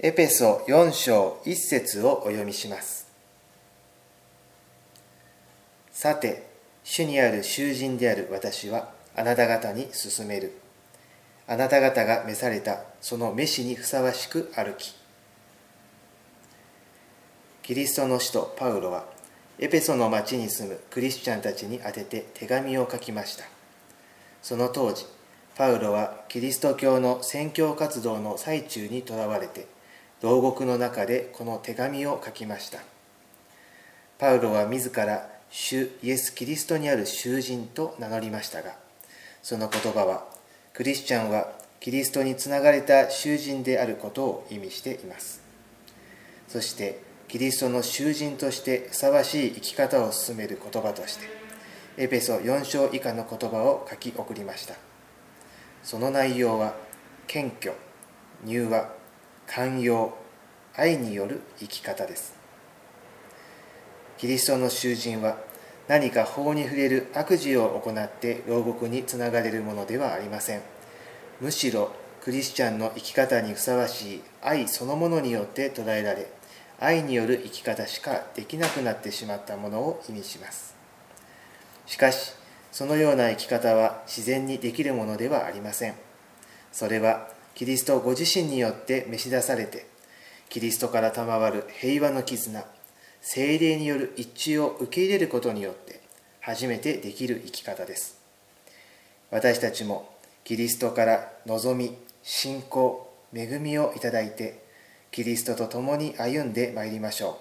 エペソ4章1節をお読みします。さて主にある囚人である私はあなた方に勧める。あなた方が召されたその召しにふさわしく歩き。キリストの使徒パウロはエペソの町に住むクリスチャンたちに宛てて手紙を書きました。その当時パウロはキリスト教の宣教活動の最中にとらわれて牢獄の中でこの手紙を書きました。パウロは自ら主イエス・キリストにある囚人と名乗りましたがその言葉はクリスチャンはキリストにつながれた囚人であることを意味しています。そしてキリストの囚人としてふさわしい生き方を進める言葉としてエペソ4章以下の言葉を書き送りました。その内容は謙虚柔和寛容愛による生き方です。キリストの囚人は何か法に触れる悪事を行って牢獄につながれるものではありません。むしろクリスチャンの生き方にふさわしい愛そのものによって捉えられ愛による生き方しかできなくなってしまったものを意味します。しかしそのような生き方は自然にできるものではありません。それはキリストご自身によって召し出されてキリストから賜る平和の絆精霊による一致を受け入れることによって初めてできる生き方です。私たちもキリストから望み信仰恵みをいただいてキリストと共に歩んでまいりましょ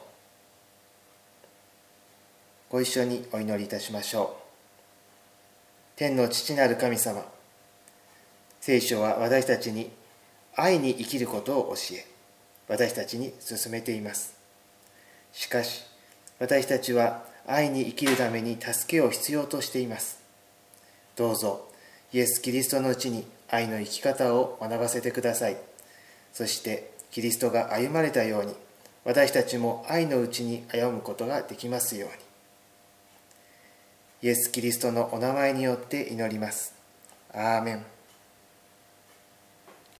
う。ご一緒にお祈りいたしましょう。天の父なる神様聖書は私たちに愛に生きることを教え私たちに進めています。しかし私たちは愛に生きるために助けを必要としています。どうぞイエス・キリストのうちに愛の生き方を学ばせてください。そしてキリストが歩まれたように私たちも愛のうちに歩むことができますように。イエス・キリストのお名前によって祈ります。アーメン。